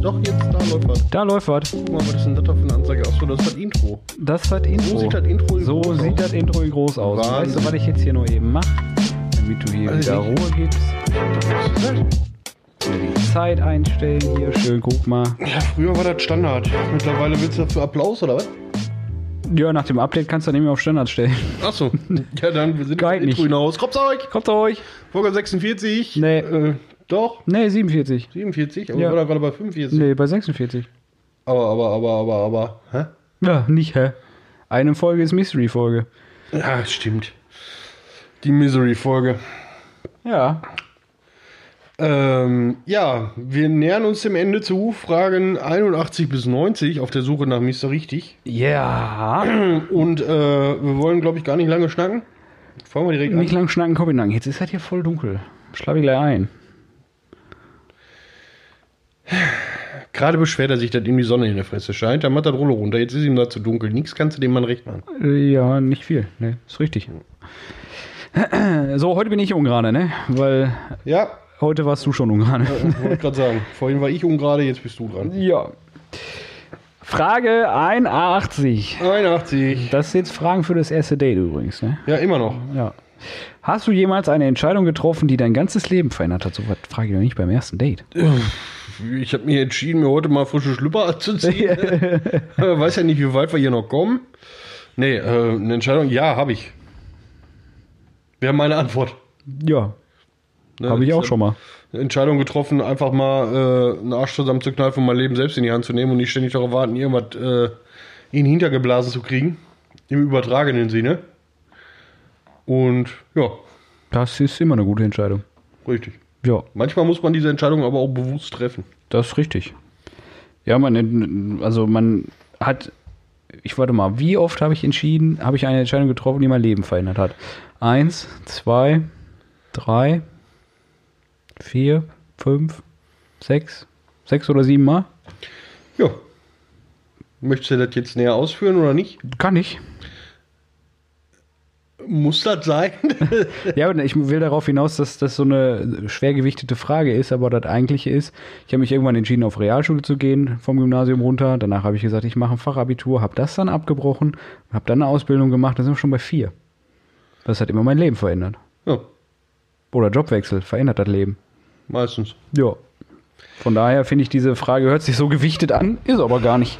Doch, jetzt da läuft was. Da läuft was. Guck mal, was ist denn das da für eine Anzeige? Achso, das ist das Intro. Das ist das Intro. So sieht das Intro in So groß sieht aus. das Intro in groß aus. Wahnsinn. Weißt du, was ich jetzt hier nur eben mache? Damit du hier Also wieder Ruhe gibst. Die Zeit einstellen hier. Schön, guck mal. Ja, früher war das Standard. Mittlerweile willst du dafür Applaus, oder was? Ja, nach dem Update kannst du nicht mehr auf Standard stellen. Achso. Ja, dann, wir sind Geil nicht. hinaus. Kommt euch! Kommt euch. Folge 46. Nee. Äh, doch, Nee, 47. 47. Aber Ja. wir waren gerade bei 45. Nee, bei 46. Aber, aber, aber, aber, aber. Hä? Ja, nicht, hä? Eine Folge ist Mystery-Folge. Ja, stimmt. Die Misery-Folge. Ja. Ähm, ja, wir nähern uns dem Ende zu. Fragen 81 bis 90 auf der Suche nach Mr. Richtig. Ja. Und äh, wir wollen, glaube ich, gar nicht lange schnacken. Fangen wir direkt Nicht an. lang schnacken, komm lang. Jetzt ist halt hier voll dunkel. Schlaf ich gleich ein. Gerade beschwert er sich, dass ihm die Sonne in der Fresse scheint. Dann macht er Rolle runter. Jetzt ist ihm da zu dunkel. Nichts kannst du dem Mann recht machen. Äh, Ja, nicht viel. Ne, ist richtig. So, heute bin ich ungerade, ne? Weil Ja, heute warst du schon ungerade. äh, wollte gerade sagen. Vorhin war ich ungerade, jetzt bist du dran. Ja. Frage 81. 81. Das sind jetzt Fragen für das erste Date übrigens, ne? Ja, immer noch. Ja. Hast du jemals eine Entscheidung getroffen, die dein ganzes Leben verändert hat? So was frage ich doch nicht beim ersten Date. Ich habe mir entschieden, mir heute mal frische Schlüpper anzuziehen. Weiß ja nicht, wie weit wir hier noch kommen. Nee, äh, eine Entscheidung, ja, habe ich. Wäre meine Antwort. Ja, Ne, habe ich auch schon mal. eine Entscheidung getroffen, einfach mal äh, einen Arsch zusammenzukneifen und mein Leben selbst in die Hand zu nehmen und nicht ständig darauf warten, irgendwas äh, in Hintergeblasen zu kriegen. Im übertragenen Sinne. Und ja, Das ist immer eine gute Entscheidung. richtig. Ja, Manchmal muss man diese Entscheidung aber auch bewusst treffen. das ist richtig. Ja, man, also man hat, ich warte mal, wie oft habe ich entschieden, habe ich eine Entscheidung getroffen, die mein Leben verändert hat? Eins, zwei, drei, vier, fünf, sechs, sechs oder sieben Mal? Ja. Möchtest du das jetzt näher ausführen oder nicht? Kann ich. Muss das sein? Ja, und ich will darauf hinaus, dass das so eine schwergewichtete Frage ist, aber das eigentliche ist, ich habe mich irgendwann entschieden, auf Realschule zu gehen, vom Gymnasium runter. Danach habe ich gesagt, ich mache ein Fachabitur, habe das dann abgebrochen, habe dann eine Ausbildung gemacht, da sind wir schon bei vier. Das hat immer mein Leben verändert. ja, Oder Jobwechsel verändert das Leben. meistens. Ja. Von daher finde ich, diese Frage hört sich so gewichtet an, ist aber gar nicht.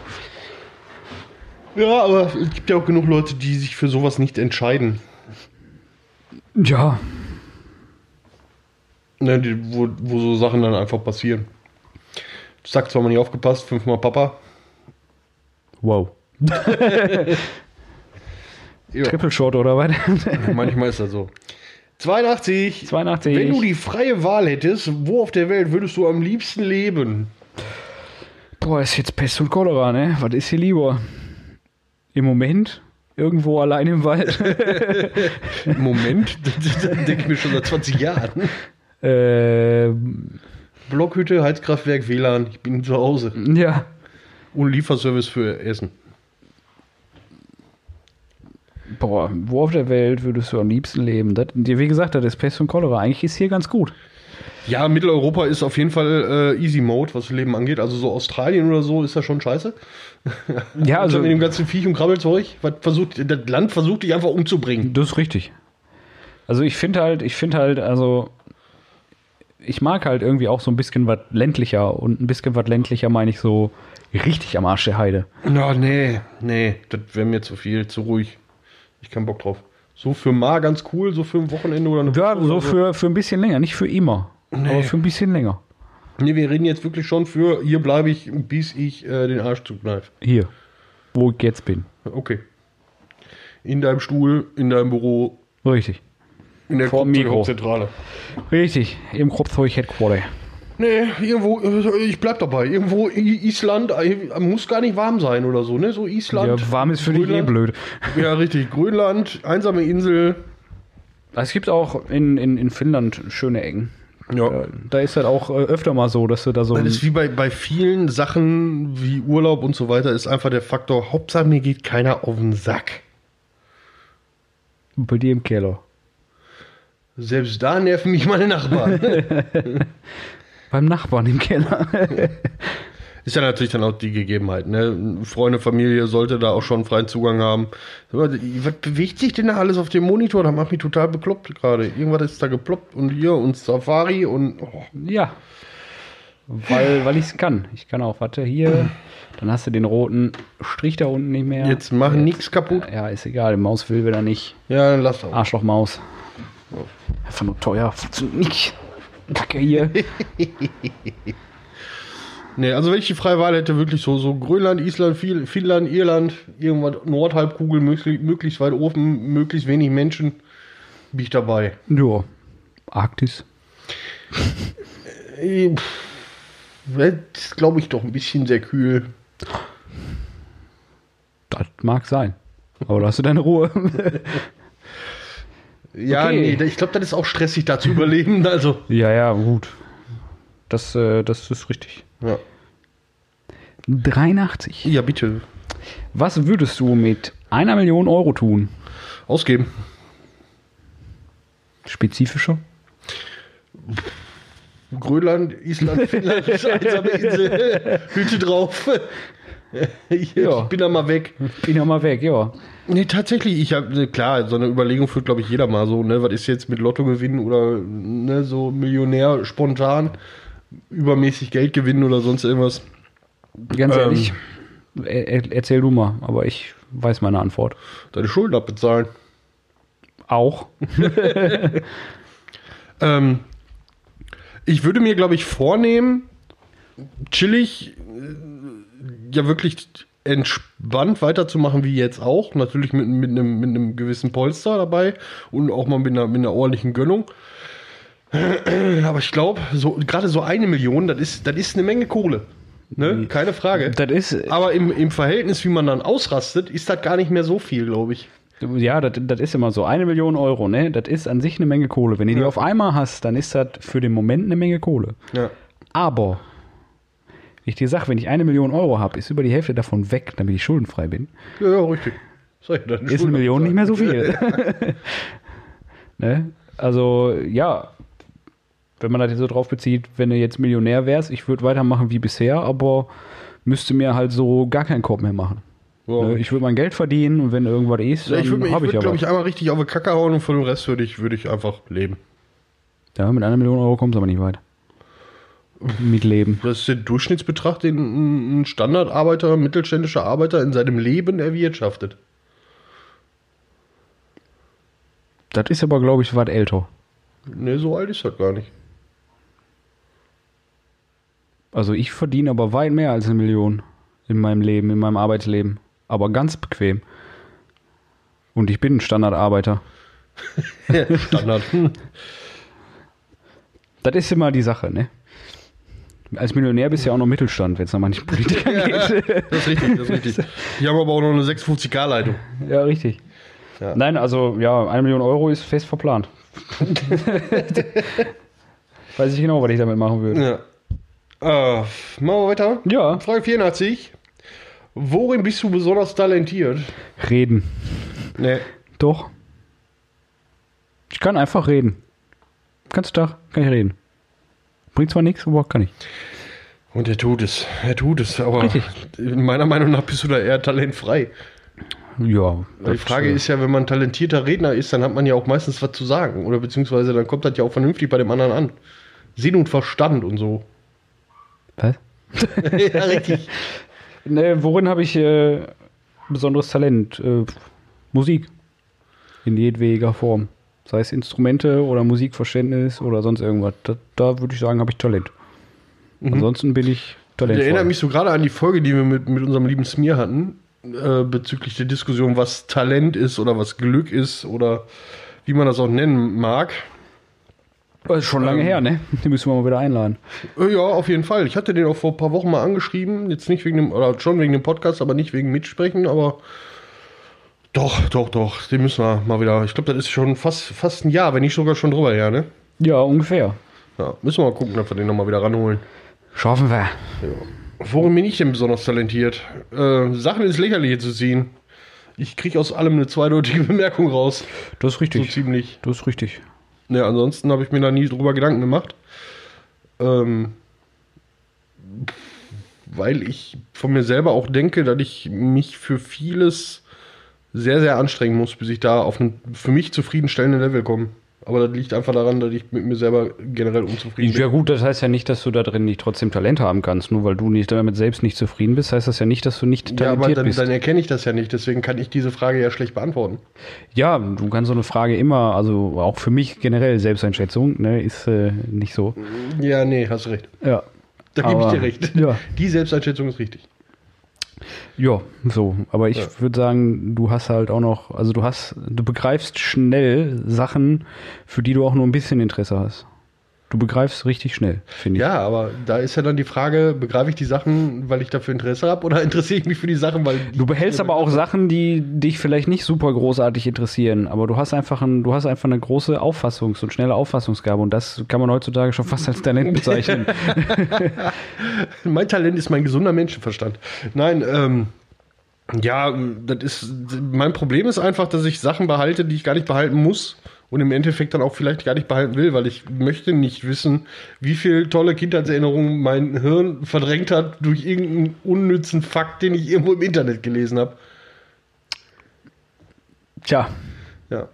Ja, aber es gibt ja auch genug Leute, die sich für sowas nicht entscheiden. Ja, Ne, die, wo, wo so Sachen dann einfach passieren. Zack, zweimal nicht aufgepasst, fünfmal Papa. wow. Triple Shot oder was? manchmal ist das so. 82. 82. Wenn du die freie Wahl hättest, wo auf der Welt würdest du am liebsten leben? Boah, ist jetzt Pest und Cholera, ne? Was ist hier lieber? Im Moment irgendwo allein im Wald. Moment, das denke ich mir schon seit 20 Jahren. ähm, Blockhütte, Heizkraftwerk, WLAN, ich bin zu Hause. ja. Und Lieferservice für Essen. Boah, wo auf der Welt würdest du am liebsten leben? Das, wie gesagt, das ist Pest und Cholera. Eigentlich ist hier ganz gut. Ja, Mitteleuropa ist auf jeden Fall äh, Easy Mode, was das Leben angeht. Also so Australien oder so ist ja schon scheiße. Ja, Also mit dem ganzen Viech und Krabbelzeug, was versucht, das Land versucht dich einfach umzubringen. das ist richtig. Also ich finde halt, ich finde halt, also ich mag halt irgendwie auch so ein bisschen was ländlicher und ein bisschen was ländlicher meine ich so richtig am Arsch der Heide. Ja, nee, nee, das wäre mir zu viel, zu ruhig. Ich keinen Bock drauf. So für mal ganz cool, so für ein Wochenende oder eine Ja, Woche so oder für, für ein bisschen länger, nicht für immer, aber für ein bisschen länger. Nee, wir reden jetzt wirklich schon für, hier bleibe ich, bis ich äh, den Arsch zukneife. Hier, wo ich jetzt bin. Okay. In deinem Stuhl, in deinem Büro, Richtig. in der Vor dem Mikro. Zentrale. Richtig, im Kropfzeug Headquarter. Nee, irgendwo, äh, ich bleib dabei. Irgendwo Island, äh, muss gar nicht warm sein oder so, ne? So Island. Ja, warm ist für dich eh Grönland. blöd. Ja, richtig. Grönland, einsame Insel. Es gibt auch in, in, in Finnland schöne Ecken. Ja. Äh, Da ist halt auch äh, öfter mal so, dass du da so. Das ist wie bei, bei vielen Sachen wie Urlaub und so weiter, ist einfach der Faktor, Hauptsache mir geht keiner auf den Sack. bei dir im Keller. Selbst da nerven mich meine Nachbarn. Beim Nachbarn im Keller. Ist ja natürlich dann auch die Gegebenheit. Ne? Freunde, Familie sollte da auch schon freien Zugang haben. Was bewegt sich denn da alles auf dem Monitor? Da macht mich total bekloppt gerade. Irgendwas ist da geploppt und hier und Safari und. Oh. Ja. Weil, weil ich es kann. Ich kann auch, warte, hier. Dann hast du den roten Strich da unten nicht mehr. Jetzt machen nichts kaputt. Ja, ist egal. Die Maus will wieder nicht. Ja, dann lass auch. Arschlochmaus. Einfach nur teuer. Funktioniert nicht. Kacke hier. Nee, also wenn ich die freie Wahl hätte, wirklich so, so Grönland, Island, Finnland, Irland, irgendwas, Nordhalbkugel, möglichst, möglichst weit oben, möglichst wenig Menschen, bin ich dabei. Ja. Arktis. Äh, pff, Das ist, glaube ich, doch ein bisschen sehr kühl. Das mag sein. Aber da hast du deine Ruhe. Ja, Okay. nee, ich glaube, das ist auch stressig, da zu überleben. Also, ja, ja, gut. Das, äh, das ist richtig. Ja. 83. ja, bitte. Was würdest du mit einer Million Euro tun? Ausgeben. Spezifischer? Grönland, Island, Finnland, einsame Insel, Hüte drauf. Ich, Ja. ich bin da mal weg. Bin ja mal weg, ja. Nee, tatsächlich, ich habe, klar, so eine Überlegung führt, glaube ich, jeder mal so, ne, was ist jetzt mit Lotto gewinnen oder ne, so Millionär spontan übermäßig Geld gewinnen oder sonst irgendwas. Ganz Ähm. ehrlich, er, er, erzähl du mal, aber ich weiß meine Antwort. Deine Schulden abbezahlen. Auch. Ähm, ich würde mir, glaube ich, vornehmen, chillig, äh, ja wirklich entspannt weiterzumachen wie jetzt auch. Natürlich mit, mit, einem, mit einem gewissen Polster dabei und auch mal mit einer, mit einer ordentlichen Gönnung. Aber ich glaube, so, gerade so eine Million, das ist, das ist eine Menge Kohle. Ne? Keine Frage. Das ist, Aber im, im Verhältnis, wie man dann ausrastet, ist das gar nicht mehr so viel, glaube ich. ja, das, ist immer so. Eine Million Euro, ne? Das ist an sich eine Menge Kohle. Wenn du die Ja. auf einmal hast, dann ist das für den Moment eine Menge Kohle. Ja. Aber, wie ich dir sage, wenn ich eine Million Euro habe, ist über die Hälfte davon weg, damit ich schuldenfrei bin. Ja, ja, richtig. Deine Ist eine Million nicht mehr so viel. ne? Also, ja, wenn man das jetzt so drauf bezieht, wenn du jetzt Millionär wärst, ich würde weitermachen wie bisher, aber müsste mir halt so gar keinen Korb mehr machen. Ja. Ne? Ich würde mein Geld verdienen und wenn irgendwas ist, Ja, dann ich würde, ich habe ich, würd, glaube ich, einmal richtig auf die Kacke hauen und von dem Rest würde ich, würde ich einfach leben. Ja, mit einer Million Euro kommst du aber nicht weit. Mit Leben. Das ist der Durchschnittsbetrag, den ein Standardarbeiter, ein mittelständischer Arbeiter in seinem Leben erwirtschaftet. Das ist aber, glaube ich, was älter. Ne, so alt ist das gar nicht. Also ich verdiene aber weit mehr als eine Million in meinem Leben, in meinem Arbeitsleben. Aber ganz bequem. Und ich bin ein Standardarbeiter. Standard. Das ist immer die Sache, ne? Als Millionär bist du ja auch noch Mittelstand, wenn es nach manchen Politikern geht. das ist richtig, das ist richtig. Ich habe aber auch noch eine 650k-Leitung. ja, richtig. Ja. Nein, also ja, eine Million Euro ist fest verplant. Weiß ich genau, was ich damit machen würde. Ja. Äh, machen wir weiter. Ja. Frage 84. Worin bist du besonders talentiert? Reden. Ne. Doch. Ich kann einfach reden. Ganz Tag kann ich reden. Bringt zwar nichts, aber kann ich. Und er tut es. Er tut es. Aber Richtig. meiner Meinung nach bist du da eher talentfrei. Ja. Die Frage ist ja, wenn man talentierter Redner ist, dann hat man ja auch meistens was zu sagen. Oder beziehungsweise dann kommt das ja auch vernünftig bei dem anderen an. Sinn und Verstand und so. Was? ja, richtig. Ne, worin habe ich äh, besonderes Talent? Äh, Musik. In jedwediger Form. Sei es Instrumente oder Musikverständnis oder sonst irgendwas. Da, da würde ich sagen, habe ich Talent. Ansonsten bin ich Ich talentvoll. erinnere mich so gerade an die Folge, die wir mit, mit unserem lieben Smir hatten, äh, bezüglich der Diskussion, was Talent ist oder was Glück ist oder wie man das auch nennen mag. Das ist schon lange Ähm, her, ne? Den müssen wir mal wieder einladen. Äh, Ja, auf jeden Fall. Ich hatte den auch vor ein paar Wochen mal angeschrieben. Jetzt nicht wegen dem, oder schon wegen dem Podcast, aber nicht wegen Mitsprechen, aber doch, doch, doch. Den müssen wir mal wieder. Ich glaube, das ist schon fast, fast ein Jahr, wenn nicht sogar schon drüber her, ne? Ja, ungefähr. Ja, müssen wir mal gucken, ob wir den nochmal wieder ranholen. Schaffen wir. Worin bin ich denn besonders talentiert? Äh, Sachen ins Lächerliche zu ziehen. Ich kriege aus allem eine zweideutige Bemerkung raus. Das ist So richtig. ziemlich. Das ist richtig. Ne, ansonsten habe ich mir da nie drüber Gedanken gemacht. Ähm, weil ich von mir selber auch denke, dass ich mich für vieles sehr, sehr anstrengen muss, bis ich da auf ein für mich zufriedenstellenden Level komme. Aber das liegt einfach daran, dass ich mit mir selber generell unzufrieden Ja bin. gut, das heißt ja nicht, dass du da drin nicht trotzdem Talent haben kannst. Nur weil du nicht damit selbst nicht zufrieden bist, heißt das ja nicht, dass du nicht Ja, aber talentiert dann, bist. dann erkenne ich das ja nicht, deswegen kann ich diese Frage ja schlecht beantworten. Ja, du kannst so eine Frage immer, also auch für mich generell Selbsteinschätzung, ne, ist äh, nicht so. Ja, nee, hast recht. Ja. Da gebe ich dir recht. Ja. Die Selbsteinschätzung ist richtig. Ja, so. Aber ich Ja. würde sagen, du hast halt auch noch, also du hast, du begreifst schnell Sachen, für die du auch nur ein bisschen Interesse hast. Du begreifst richtig schnell, finde ich. Ja, aber da ist ja dann die Frage, begreife ich die Sachen, weil ich dafür Interesse habe oder interessiere ich mich für die Sachen, weil Du behältst aber auch Sachen, die dich vielleicht nicht super großartig interessieren, aber du hast einfach ein, du hast einfach eine große Auffassungs- und schnelle Auffassungsgabe und das kann man heutzutage schon fast als Talent bezeichnen. Mein Talent ist mein gesunder Menschenverstand. Nein, ähm, ja, das ist mein Problem ist einfach, dass ich Sachen behalte, die ich gar nicht behalten muss und im Endeffekt dann auch vielleicht gar nicht behalten will, weil ich möchte nicht wissen, wie viel tolle Kindheitserinnerungen mein Hirn verdrängt hat durch irgendeinen unnützen Fakt, den ich irgendwo im Internet gelesen habe. Tja, Ja.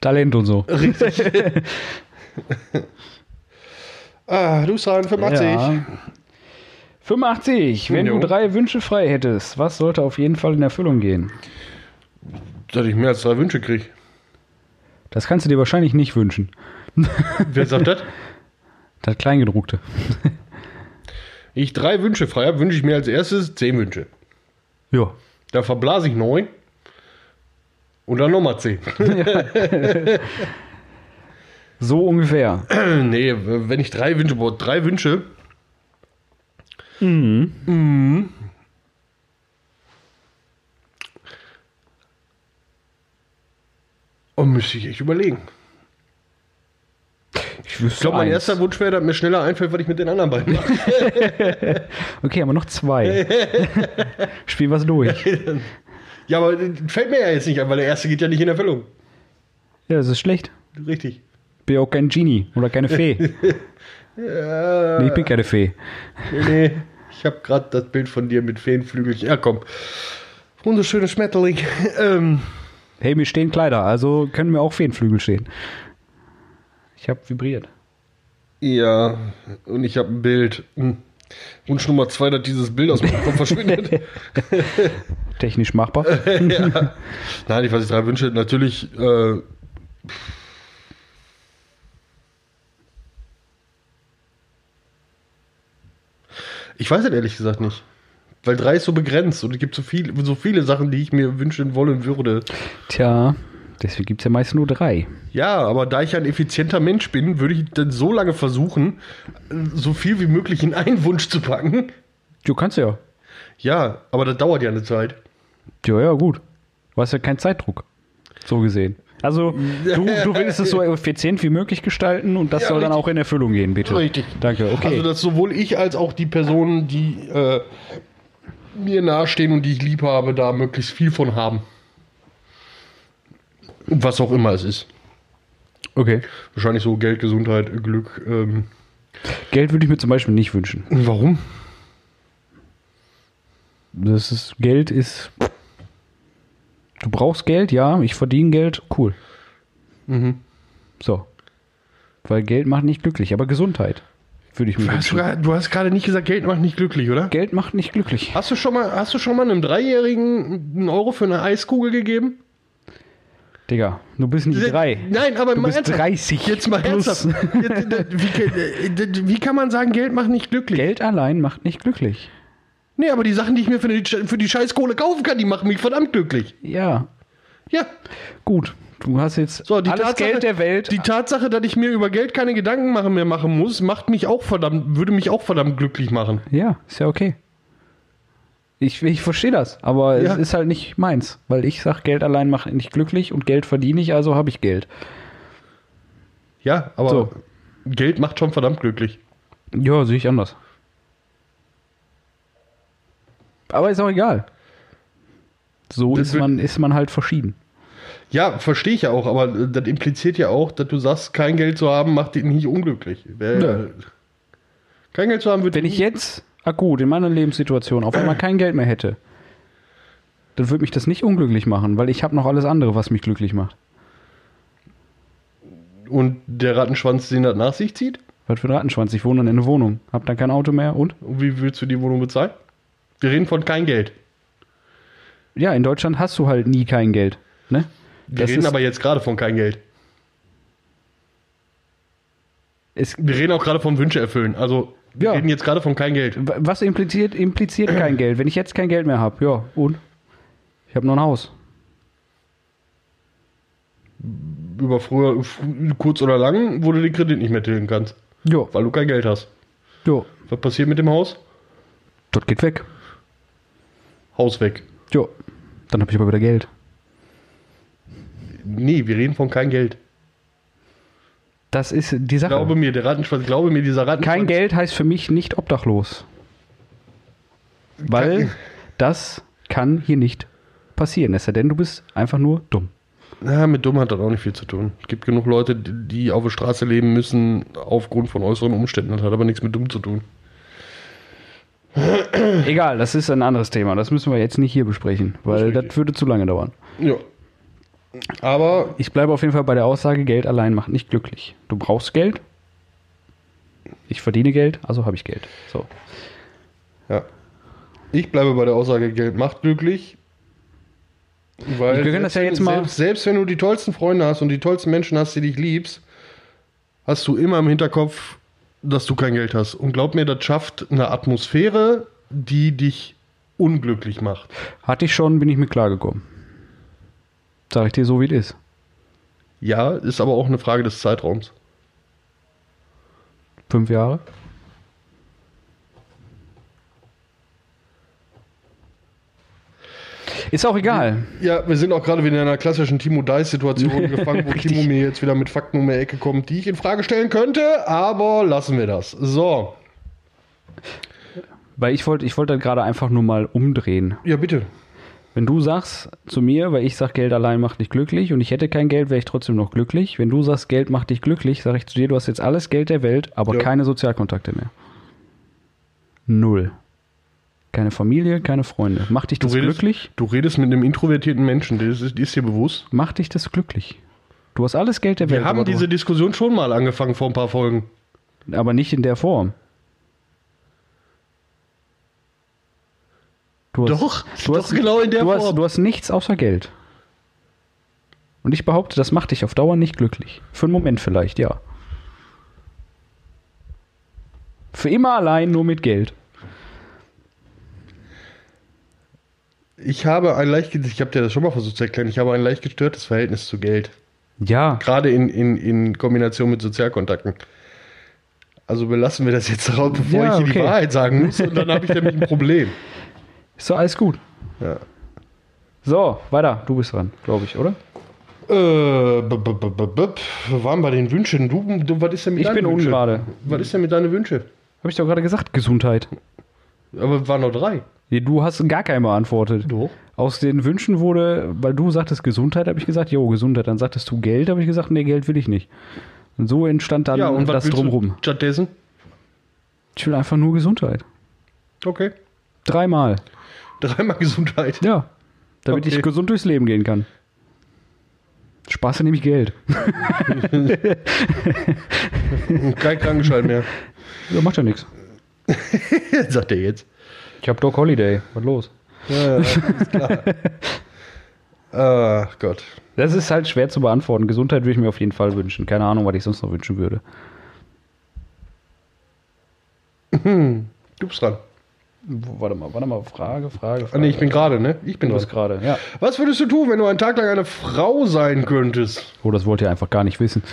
Talent und so. Richtig. ah, du San 85. Ja. 85. Wenn Jo. du drei Wünsche frei hättest, was sollte auf jeden Fall in Erfüllung gehen? Dass ich mehr als drei Wünsche kriege. Das kannst du dir wahrscheinlich nicht wünschen. Wer sagt das? Das Kleingedruckte. Ich drei Wünsche frei habe, wünsche ich mir als erstes zehn Wünsche. Ja. Da verblase ich neun. Und dann nochmal zehn. So ungefähr. nee, wenn ich drei Wünsche brauche, drei Wünsche. Mhm. Und müsste ich echt überlegen. Ich Ich glaube, mein erster Wunsch wäre, dass mir schneller einfällt, was ich mit den anderen beiden mache. Okay, aber noch zwei. Spiel was durch. ja, aber fällt mir ja jetzt nicht ein, weil der erste geht ja nicht in Erfüllung. Ja, das ist schlecht. Richtig. Bin auch kein Genie oder keine Fee. Ja, Nee, ich bin keine Fee. nee, nee. Ich habe gerade das Bild von dir mit Feenflügelchen. Ja, komm. Wunderschöne Schmetterling. ähm, Hey, mir stehen Kleider, also können mir auch Feenflügel stehen. Ich habe vibriert. ja, und ich habe ein Bild. Hm. Wunsch Nummer zwei, dass dieses Bild aus meinem Kopf verschwindet. Technisch machbar. ja. Nein, ich weiß nicht, drei Wünsche. Natürlich, äh, ich weiß es ehrlich gesagt nicht. Weil drei ist so begrenzt und es gibt so, viel, so viele Sachen, die ich mir wünschen wollen würde. Tja, deswegen gibt es ja meist nur drei. Ja, aber da ich ein effizienter Mensch bin, würde ich dann so lange versuchen, so viel wie möglich in einen Wunsch zu packen. Du kannst ja. Ja, aber das dauert ja eine Zeit. Ja, ja, gut. Du hast ja keinen Zeitdruck. So gesehen. Also, du, du willst es so effizient wie möglich gestalten und das Ja, soll dann richtig. auch in Erfüllung gehen, bitte. Richtig. Danke, okay. Also, dass sowohl ich als auch die Personen, die äh, mir nahestehen und die ich lieb habe, da möglichst viel von haben. Was auch immer es ist. okay. Wahrscheinlich so Geld, Gesundheit, Glück. Ähm. Geld würde ich mir zum Beispiel nicht wünschen. Warum? Das ist, Geld ist. Du brauchst Geld, ja, ich verdiene Geld, cool. Mhm. So. Weil Geld macht nicht glücklich, aber Gesundheit würde ich mir Hast du, wünschen. du hast gerade nicht gesagt, Geld macht nicht glücklich, oder? Geld macht nicht glücklich. Hast du schon mal, hast du schon mal einem Dreijährigen einen Euro für eine Eiskugel gegeben? Digga, du bist nicht drei. Nein, aber Du bist ernsthaft. 30 Jetzt mal plus. ernsthaft. Wie, wie kann man sagen, Geld macht nicht glücklich? Geld allein macht nicht glücklich. Nee, aber die Sachen, die ich mir für die, für die Scheißkohle kaufen kann, die machen mich verdammt glücklich. Ja, Ja. gut. Du hast jetzt So, die alles Tatsache, Geld der Welt. Die Tatsache, dass ich mir über Geld keine Gedanken machen mehr machen muss, macht mich auch verdammt, würde mich auch verdammt glücklich machen. ja, ist ja okay. Ich, ich verstehe das, aber Ja. es ist halt nicht meins, weil ich sag, Geld allein macht nicht glücklich und Geld verdiene ich, also habe ich Geld. Ja, aber So. Geld macht schon verdammt glücklich. Ja, sehe ich anders. Aber ist auch egal. So Das ist man, ist man halt verschieden. Ja, verstehe ich ja auch, aber das impliziert ja auch, dass du sagst, kein Geld zu haben, macht dich nicht unglücklich. Wer. Kein Geld zu haben, wird Wenn ich jetzt akut in meiner Lebenssituation auf einmal kein Geld mehr hätte, dann würde mich das nicht unglücklich machen, weil ich habe noch alles andere, was mich glücklich macht. Und der Rattenschwanz, den das nach sich zieht? Was für ein Rattenschwanz? Ich wohne dann in einer Wohnung, hab dann kein Auto mehr und? Und wie willst du die Wohnung bezahlen? Wir reden von kein Geld. Ja, in Deutschland hast du halt nie kein Geld. Ne? Wir Das reden aber jetzt gerade von kein Geld. Wir reden auch gerade von Wünsche erfüllen. Also, wir Ja. reden jetzt gerade von kein Geld. was impliziert, impliziert kein Geld? Wenn ich jetzt kein Geld mehr habe, ja, und? Ich habe nur ein Haus. Über früher, fr- kurz oder lang, wo du den Kredit nicht mehr tilgen kannst. Jo, Weil du kein Geld hast. jo, Was passiert mit dem Haus? das geht weg. Haus weg. Jo, dann habe ich aber wieder Geld. Nee, wir reden von kein Geld. Das ist die Sache. Glaube mir, der Rattenschwanz, glaube mir, dieser Rattenschwanz. Kein Geld heißt für mich nicht obdachlos. Weil das kann hier nicht passieren. Es sei denn, du bist einfach nur dumm. Na, mit dumm hat das auch nicht viel zu tun. Es gibt genug Leute, die auf der Straße leben müssen, aufgrund von äußeren Umständen. Das hat aber nichts mit dumm zu tun. Egal, das ist ein anderes Thema. Das müssen wir jetzt nicht hier besprechen, weil richtig. das würde zu lange dauern. Ja. Aber Ich bleibe auf jeden Fall bei der Aussage, Geld allein macht nicht glücklich. Du brauchst Geld. Ich verdiene Geld, also habe ich Geld. So. Ja. Ich bleibe bei der Aussage, Geld macht glücklich. Weil Wir können das ja selbst jetzt mal- Selbst, selbst wenn du die tollsten Freunde hast und die tollsten Menschen hast, die dich liebst, hast du immer im Hinterkopf, dass du kein Geld hast. Und glaub mir, das schafft eine Atmosphäre, die dich unglücklich macht. Hatte ich schon, bin ich mit klargekommen. Sag ich dir so, wie es ist. Ja, ist aber auch eine Frage des Zeitraums. Fünf Jahre. Ist auch egal. Ja, wir sind auch gerade wieder in einer klassischen Timo Dice-Situation gefangen, wo. Timo mir jetzt wieder mit Fakten um die Ecke kommt, die ich in Frage stellen könnte, aber lassen wir das. So, Weil ich wollte ich wollte das gerade einfach nur mal umdrehen. ja bitte. Wenn du sagst zu mir, weil ich sag, Geld allein macht dich glücklich und ich hätte kein Geld, wäre ich trotzdem noch glücklich. Wenn du sagst, Geld macht dich glücklich, sage ich zu dir, du hast jetzt alles Geld der Welt, aber Ja. keine Sozialkontakte mehr. Null. Keine Familie, keine Freunde. Macht dich das redest, glücklich? Du redest mit einem introvertierten Menschen, das ist, ist dir bewusst. Macht dich das glücklich? Du hast alles Geld der Wir Welt, haben aber, diese Diskussion schon mal angefangen vor ein paar Folgen. du, aber nicht in der Form. Du hast, Doch, du doch hast, genau in der du hast, Form. du hast nichts außer Geld. Und ich behaupte, das macht dich auf Dauer nicht glücklich. Für einen Moment vielleicht, ja. Für immer allein nur mit Geld. Ich habe ein leicht, ich habe dir das schon mal versucht zu erklären, ich habe ein leicht gestörtes Verhältnis zu Geld. Ja, Gerade in, in, in Kombination mit Sozialkontakten. Also belassen wir das jetzt raus, bevor Ja, ich hier die okay. Wahrheit sagen muss und dann habe ich nämlich ein Problem. Ist doch alles gut. Ja. So, weiter. Du bist dran, glaube ich, oder? Äh, wir waren bei den Wünschen. Du, du was ist denn mit Ich deinen bin Wünschen? ungerade. Was ist denn mit deinen Wünschen? Habe ich doch gerade gesagt, Gesundheit. Aber waren noch drei. Nee, Du hast gar keinen beantwortet. Doch. Aus den Wünschen wurde, weil du sagtest Gesundheit, habe ich gesagt, jo, Gesundheit. Dann sagtest du Geld, habe ich gesagt, nee, Geld will ich nicht. Und so entstand dann was das willst drumrum. du stattdessen? Ich will einfach nur Gesundheit. Okay. Dreimal. Dreimal Gesundheit. Ja. Damit Okay. ich gesund durchs Leben gehen kann. Spaß nämlich Geld. Kein Krankenschein mehr. Ja, macht ja nichts. Sagt er jetzt. Ich habe Doc Holiday. Was los? Ja, ist klar. Ach Gott. Das ist halt schwer zu beantworten. Gesundheit würde ich mir auf jeden Fall wünschen. Keine Ahnung, was ich sonst noch wünschen würde. Du bist dran. Warte mal, warte mal. Frage, Frage, Ah, Frage. nee, ich bin gerade, ne? Ich bin Du dran. bist gerade, ja. Was würdest du tun, wenn du einen Tag lang eine Frau sein könntest? Oh, das wollt ihr einfach gar nicht wissen.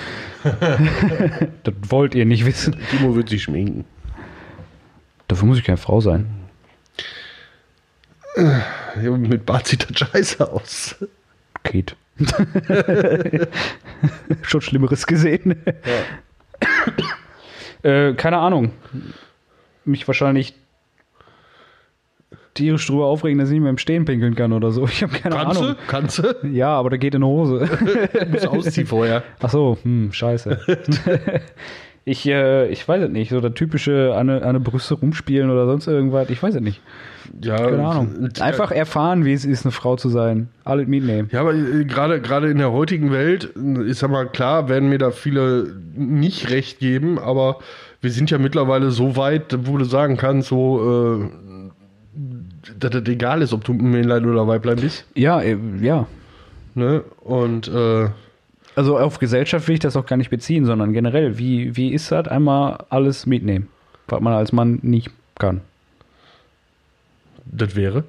das wollt ihr nicht wissen. Timo wird sich schminken. Dafür muss ich keine Frau sein. Ja, mit Bart sieht das scheiße aus. Geht. Schon Schlimmeres gesehen. äh, keine Ahnung. Mich wahrscheinlich tierisch drüber aufregen, dass ich nicht mehr im Stehen pinkeln kann oder so. Ich habe keine Kannst Ahnung. du? Kannst du? Ja, aber da geht in die Hose. Du musst ausziehen vorher. Ach so, hm, scheiße. Ich, äh, ich weiß es nicht. So der typische an eine Brüste rumspielen oder sonst irgendwas. Ich weiß es nicht. Ja, Keine Ahnung. Einfach erfahren, wie es ist, eine Frau zu sein. Alles mitnehmen. Ja, aber äh, gerade gerade in der heutigen Welt, ist ja mal klar, werden mir da viele nicht recht geben, aber wir sind ja mittlerweile so weit, wo du sagen kannst, so, äh, dass das egal ist, ob du ein Männlein oder Weiblein bist. Ja, äh, ja. Ne? Und äh, Also auf Gesellschaft will ich das auch gar nicht beziehen, sondern generell, wie, wie ist das? Einmal alles mitnehmen, was man als Mann nicht kann. das wäre.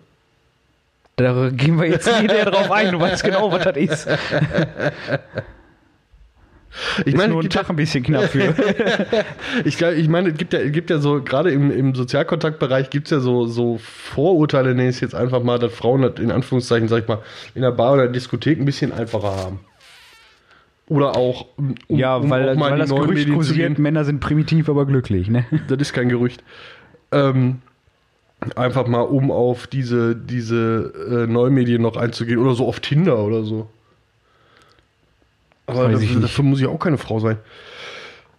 Da gehen wir jetzt nicht näher drauf ein, du weißt genau, was das ist. Ich Ist meine, nur ein Tag ein bisschen knapp für. Ich, ich meine, es gibt ja, es gibt ja so, gerade im, im Sozialkontaktbereich gibt es ja so, so Vorurteile, nenne ich es jetzt einfach mal, dass Frauen das in Anführungszeichen, sag ich mal, in der Bar oder Diskothek ein bisschen einfacher haben. Oder auch, um, ja, um weil, auch mal weil das Gerücht kursiert. Männer sind primitiv, aber glücklich, ne? Das ist kein Gerücht. Ähm, einfach mal, um auf diese, diese äh, Neumedien noch einzugehen. Oder so auf Tinder oder so. Aber das, nicht. dafür muss ich auch keine Frau sein.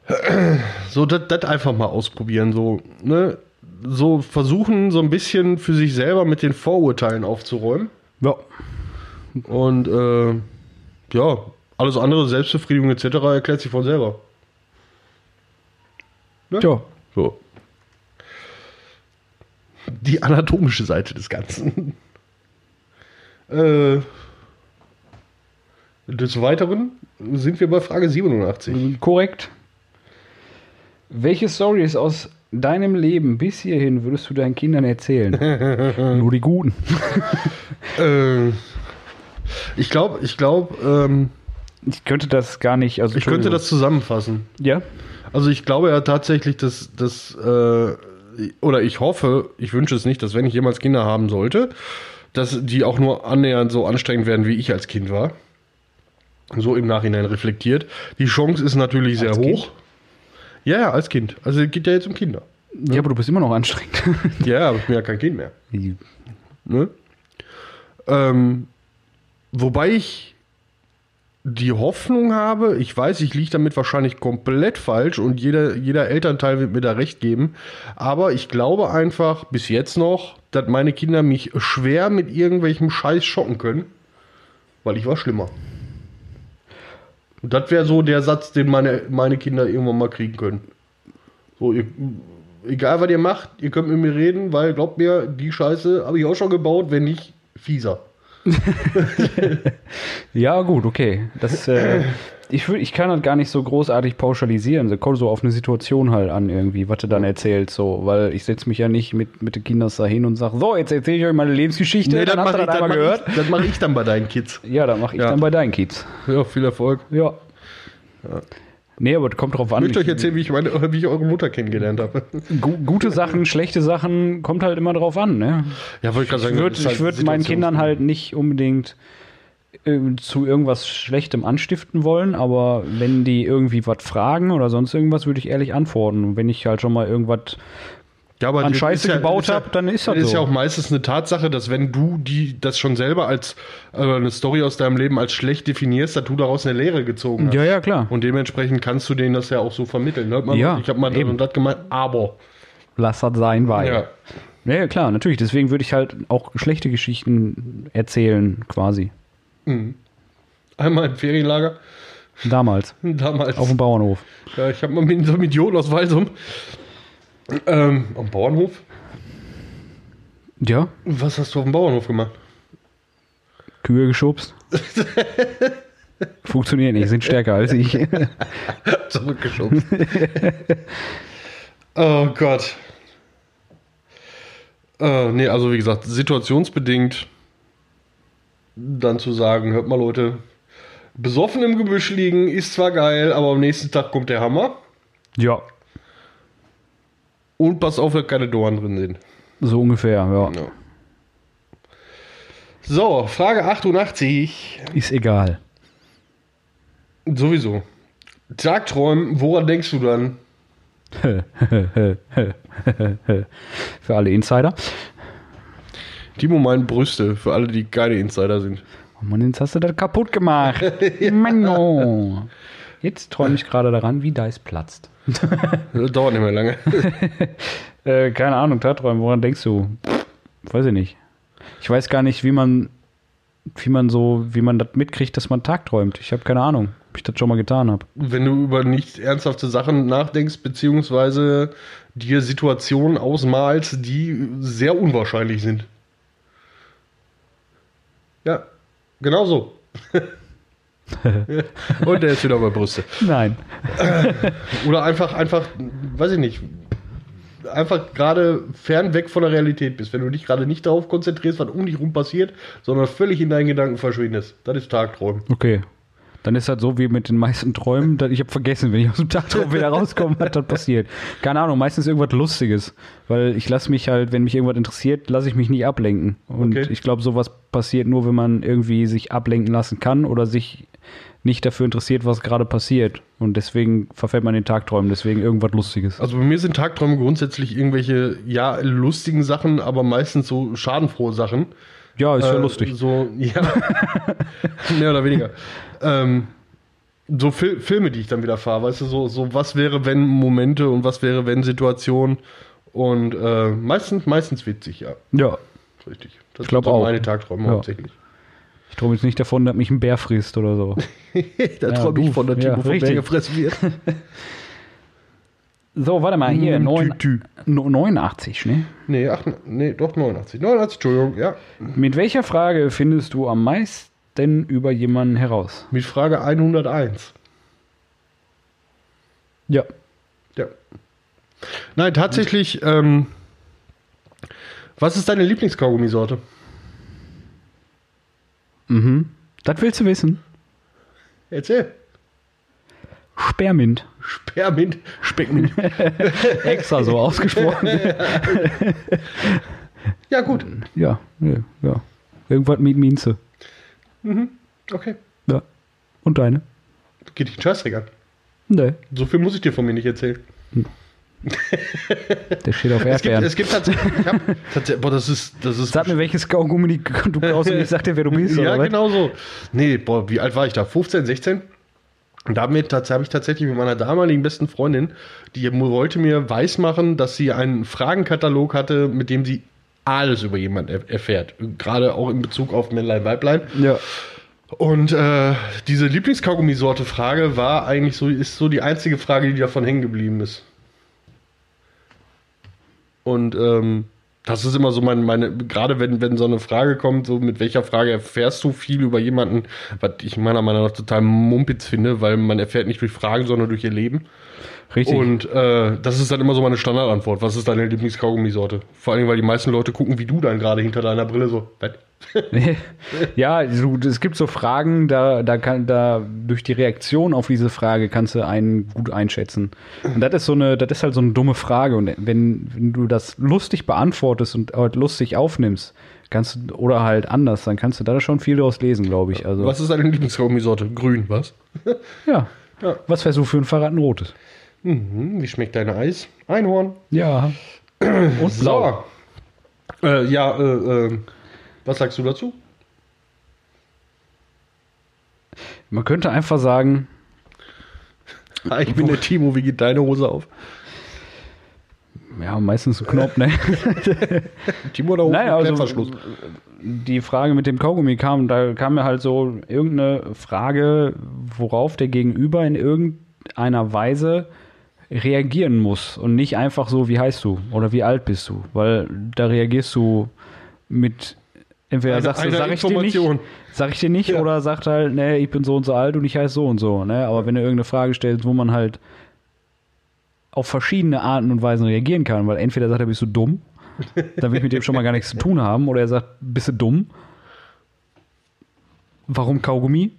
So, das das einfach mal ausprobieren. So, ne? so versuchen, so ein bisschen für sich selber mit den Vorurteilen aufzuräumen. Ja. Und äh, ja, alles andere, Selbstbefriedigung etc., erklärt sich von selber. Ja. So. Die anatomische Seite des Ganzen. äh, des Weiteren sind wir bei Frage 87. Korrekt. Welche Stories aus deinem Leben bis hierhin würdest du deinen Kindern erzählen? Nur die guten. Äh, ich glaube, ich glaube, ähm, Ich könnte das gar nicht. Also ich könnte das zusammenfassen. Ja. Also ich glaube ja tatsächlich, dass das äh, oder ich hoffe, ich wünsche es nicht, dass wenn ich jemals Kinder haben sollte, dass die auch nur annähernd so anstrengend werden, wie ich als Kind war. So im Nachhinein reflektiert. Die Chance ist natürlich sehr Als hoch. Kind? Ja, ja, als Kind. Also es geht ja jetzt um Kinder. Ja, aber du bist immer noch anstrengend. Ja, aber ich bin ja kein Kind mehr. Ne? Ähm, wobei ich die Hoffnung habe, ich weiß, ich liege damit wahrscheinlich komplett falsch und jeder, jeder Elternteil wird mir da recht geben, aber ich glaube einfach bis jetzt noch, dass meine Kinder mich schwer mit irgendwelchem Scheiß schocken können, weil ich war schlimmer. Und das wäre so der Satz, den meine, meine Kinder irgendwann mal kriegen können. So, ihr, egal was ihr macht, ihr könnt mit mir reden, weil glaubt mir, die Scheiße habe ich auch schon gebaut, wenn nicht fieser. Ja, gut, okay. Das, äh, ich, ich kann das gar nicht so großartig pauschalisieren. So kommt so auf eine Situation halt an, irgendwie, was du dann erzählst. So, weil ich setze mich ja nicht mit, mit den Kindern da hin und sage, so, jetzt erzähle ich euch meine Lebensgeschichte. dann habt ihr das einmal gehört. ich, das mach ich dann bei deinen Kids. Ja, dann mache ich Ja. dann bei deinen Kids. Ja, viel Erfolg. Ja. Nee, aber das kommt drauf an. Ich möchte euch erzählen, wie ich, meine, wie ich eure Mutter kennengelernt habe. Gu gute Sachen, schlechte Sachen, kommt halt immer drauf an, ne? Ja, wollte ich gerade Ich würde das ich würd halt meinen Kindern halt nicht unbedingt äh, zu irgendwas Schlechtem anstiften wollen, aber wenn die irgendwie was fragen oder sonst irgendwas, würde ich ehrlich antworten. Und wenn ich halt schon mal irgendwas ja, aber an das Scheiße ist ja- gebaut ist ja- hab, dann ist das ist ja so. auch meistens eine Tatsache, dass wenn du die das schon selber als äh, eine Story aus deinem Leben als schlecht definierst, dass du daraus eine Lehre gezogen hast. Ja, ja, klar. Und dementsprechend kannst du denen das ja auch so vermitteln. Hört man, Ja, ich habe mal das eben. und das gemeint, aber. Lass das sein, weil. Ja. Ja. ja, klar, natürlich. Deswegen würde ich halt auch schlechte Geschichten erzählen, quasi. Einmal im Ferienlager, Damals. damals. Auf dem Bauernhof. Ja, ich habe mal mit so einem Idioten aus Walsum ähm, am Bauernhof. Ja, Was hast du auf dem Bauernhof gemacht? Kühe geschubst. Funktioniert nicht, sind stärker als ich. Zurückgeschubst. oh Gott. Äh, nee, also wie gesagt, situationsbedingt dann zu sagen, hört mal Leute, besoffen im Gebüsch liegen ist zwar geil, aber am nächsten Tag kommt der Hammer ja, und pass auf, dass keine Dornen drin sind. so ungefähr, ja. Ja. So, Frage 88. Ist egal. Sowieso. Tagträumen, woran denkst du dann? Für alle Insider. Timo meint Brüste, für alle, die keine Insider sind. Oh Mann, jetzt hast du das kaputt gemacht. Mann, oh. Jetzt träume ich gerade daran, wie Dice platzt. Das dauert nicht mehr lange. Äh, keine Ahnung, Tagträumen, woran denkst du? Weiß ich nicht. Ich weiß gar nicht, wie man, wie man so, wie man das mitkriegt, dass man tagträumt. Ich habe keine Ahnung, ob ich das schon mal getan habe. Wenn du über nicht ernsthafte Sachen nachdenkst, beziehungsweise dir Situationen ausmalst, die sehr unwahrscheinlich sind. Ja, genau so. Und der ist wieder bei Brüste. Nein. Oder einfach, einfach, weiß ich nicht, einfach gerade fernweg von der Realität bist. Wenn du dich gerade nicht darauf konzentrierst, was um dich rum passiert, sondern völlig in deinen Gedanken verschwindest. Das ist Tagträumen. Okay. Dann ist das so wie mit den meisten Träumen, ich habe vergessen, wenn ich aus dem Tagtraum wieder rauskomme, was dann passiert. Keine Ahnung, meistens irgendwas Lustiges. Weil ich lasse mich halt, wenn mich irgendwas interessiert, lasse ich mich nicht ablenken. Und Okay. ich glaube, sowas passiert nur, wenn man irgendwie sich ablenken lassen kann oder sich nicht dafür interessiert, was gerade passiert. Und deswegen verfällt man den Tagträumen, deswegen irgendwas Lustiges. Also bei mir sind Tagträume grundsätzlich irgendwelche, ja, lustigen Sachen, aber meistens so schadenfrohe Sachen. Ja, ist ja Äh, lustig. So, ja. Mehr oder weniger. Ähm, so Fil Filme, die ich dann wieder fahre, weißt du, so, so was wäre, wenn Momente und was wäre, wenn Situationen. Und äh, meistens, meistens witzig, ja. Ja. Richtig. Das Ich glaub sind so auch. meine Tagträume Ja. hauptsächlich. Ich träume jetzt nicht davon, dass mich ein Bär frisst oder so. da Ja, träume ich von Ja, Timo von richtig. Bär gefressen wird. So, warte mal, hier, Mm, neun, tü, tü. no- 89, ne? Nee, ach, nee, doch 89. 89, Entschuldigung, ja. Mit welcher Frage findest du am meisten über jemanden heraus? Mit Frage 101. Ja. Ja. Nein, tatsächlich, ähm, was ist deine Lieblingskaugummisorte? Mhm. Das willst du wissen? Erzähl. Sperrmint. Sperrmint, Speckmint. Extra so ausgesprochen. ja, gut. ja, ja, ja. Irgendwas mit Minze. Okay. Ja. Und deine? Geht dich einen Scheißdreck an. Nee, So viel muss ich dir von mir nicht erzählen. der steht auf Es gibt, Erdbeeren. es gibt tatsächlich, ich hab, tatsächlich, boah, das ist, das ist, Sag mir, welches Kaugummi du kaufst und ich sag dir, wer du bist. ja, genau so. Nee, boah, wie alt war ich da? 15, 16? Und damit habe ich tatsächlich mit meiner damaligen besten Freundin, die wollte mir weismachen, dass sie einen Fragenkatalog hatte, mit dem sie alles über jemanden er erfährt. Gerade auch in Bezug auf Männlein, Weiblein. Ja. Und äh, diese Lieblingskaugummisorte-Frage war eigentlich so, ist so die einzige Frage, die davon hängen geblieben ist. Und ähm, das ist immer so mein, meine, gerade wenn, wenn so eine Frage kommt, so mit welcher Frage erfährst du viel über jemanden, was ich meiner Meinung nach total mumpitz finde, weil man erfährt nicht durch Fragen, sondern durch ihr Leben. Richtig. Und äh, das ist dann immer so meine Standardantwort. Was ist deine Lieblingskaugummisorte? Vor allem, weil die meisten Leute gucken, wie du dann gerade hinter deiner Brille so. "Was?" ja, so, es gibt so Fragen, da, da kann, da durch die Reaktion auf diese Frage kannst du einen gut einschätzen. Und das ist so eine, das ist halt so eine dumme Frage. Und wenn, wenn du das lustig beantwortest und halt lustig aufnimmst, kannst du, oder halt anders, dann kannst du da schon viel daraus lesen, glaube ich. Also, Was ist deine Lieblingskaugummisorte? Grün, was? ja. Ja. Was wärst du für ein Fahrrad ein rotes? Mhm, wie schmeckt dein Eis? Einhorn. Ja. Und blau. So. Äh, ja, äh, äh, was sagst du dazu? Man könnte einfach sagen, Ah, ich bin der Timo, wie geht deine Hose auf? ja, meistens so Knopf, ne? Timo da oben Naja, also die Frage mit dem Kaugummi kam, da kam mir halt so irgendeine Frage, worauf der Gegenüber in irgendeiner Weise reagieren muss und nicht einfach so, wie heißt du oder wie alt bist du, weil da reagierst du mit entweder Eine- sagst du, sag ich dir nicht, sag ich dir nicht Ja. oder sagt halt, ne, ich bin so und so alt und ich heiße so und so, ne, aber wenn du irgendeine Frage stellst, wo man halt auf verschiedene Arten und Weisen reagieren kann, weil entweder sagt er, bist du dumm, dann will ich mit dem schon mal gar nichts zu tun haben, oder er sagt, bist du dumm? Warum Kaugummi?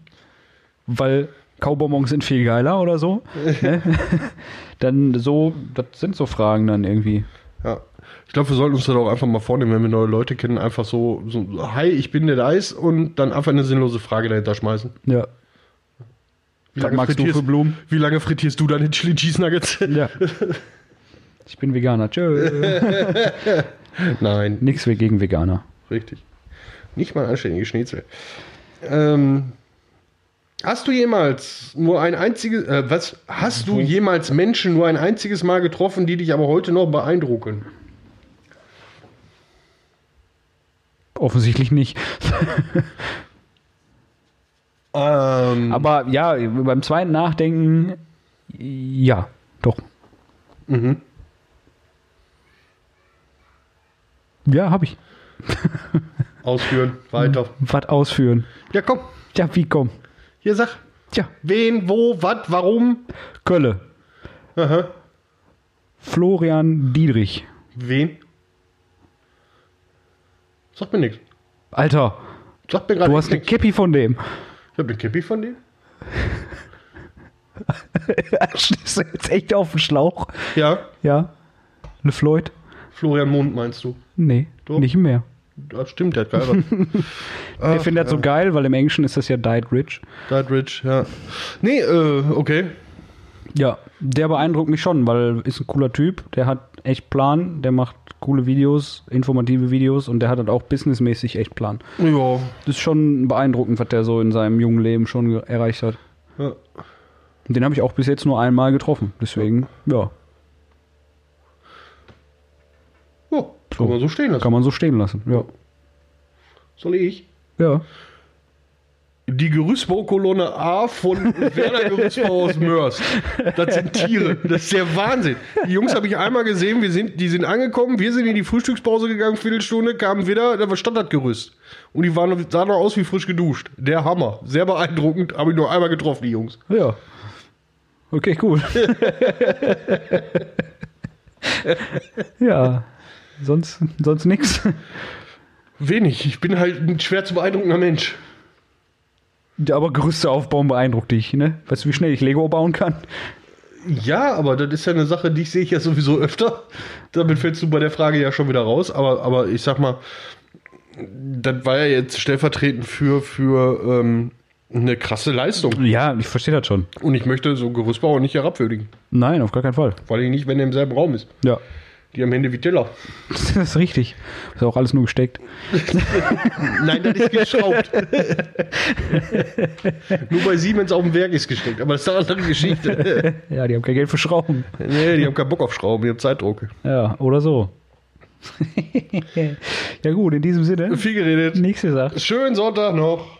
Weil Kaubonbons sind viel geiler oder so. ne? Dann so, das sind so Fragen dann irgendwie. Ja. Ich glaube, wir sollten uns das auch einfach mal vornehmen, wenn wir neue Leute kennen, einfach so, so hi, ich bin der Dice und dann einfach eine sinnlose Frage dahinter schmeißen. Ja. Wie Was magst du für Blumen? Wie lange frittierst du deine Chili Cheese Nuggets? Ja. Ich bin Veganer. Tschö. Nein, Nix gegen Veganer. richtig. Nicht mal ein anständiges Schnitzel. Ähm, Hast du jemals nur ein einziges, äh, was, hast du jemals Menschen nur ein einziges Mal getroffen, die dich aber heute noch beeindrucken? Offensichtlich nicht. Ähm, Aber ja, beim zweiten Nachdenken, ja, doch. mhm. Ja, habe ich. Ausführen, weiter. Was ausführen. Ja, komm, Ja, wie komm? Hier sag. Tja, Wen, wo, was, warum? Kölle. Aha. Florian Diedrich. Wen? Sag mir nichts. Alter, Sag mir gerade du hast eine. Käppi von dem. Ich hab eine Käppi von dir? Stehst du jetzt echt auf den Schlauch? Ja. Ja. Le Floyd? Florian Mond meinst du? Nee, Doch. nicht mehr. Das stimmt, der hat geheiratet. ich finde das so geil, weil im Englischen ist das ja Died Rich. Died Rich, ja. Nee, äh, okay. Ja, der beeindruckt mich schon, weil ist ein cooler Typ, der hat echt Plan, der macht coole Videos, informative Videos und der hat halt auch businessmäßig echt Plan. Ja. Das ist schon beeindruckend, was der so in seinem jungen Leben schon erreicht hat. ja. Und Den habe ich auch bis jetzt nur einmal getroffen, deswegen, ja, Ja, kann man so stehen lassen. kann man so stehen lassen. Ja, Soll ich? ja. Die Gerüstbaukolonne A von Werner Gerüstbau aus Mörs. Das sind Tiere. Das ist der Wahnsinn. Die Jungs habe ich einmal gesehen. Wir sind, die sind angekommen. Wir sind in die Frühstückspause gegangen. Viertelstunde kamen wieder. Da war stand das Gerüst. Und die waren, sahen noch aus wie frisch geduscht. Der Hammer. Sehr beeindruckend. Habe ich nur einmal getroffen, die Jungs. Ja. Okay, cool. ja. Sonst, sonst nix. Wenig. Ich bin halt ein schwer zu beeindruckender Mensch. Ja, aber Gerüste aufbauen beeindruckt dich, ne? Weißt du, wie schnell ich Lego bauen kann? Ja, aber das ist ja eine Sache, die sehe ich ja sowieso öfter. Damit fällst du bei der Frage ja schon wieder raus. Aber, aber ich sag mal, das war ja jetzt stellvertretend für, für ähm, eine krasse Leistung. Ja, ich verstehe das schon. Und ich möchte so Gerüstbauer nicht herabwürdigen. Nein, auf gar keinen Fall. Vor allem nicht, wenn er im selben Raum ist. Ja. Die haben Hände wie Teller. Das ist richtig. Ist auch alles nur gesteckt. Nein, das ist geschraubt. Nur bei Siemens auf dem Werk ist gesteckt. Aber das ist eine andere Geschichte. Ja, die haben kein Geld für Schrauben. nee, die haben keinen Bock auf Schrauben, die haben Zeitdruck. Ja, oder so. ja gut, in diesem Sinne. Viel geredet. Nichts gesagt. Schönen Sonntag noch.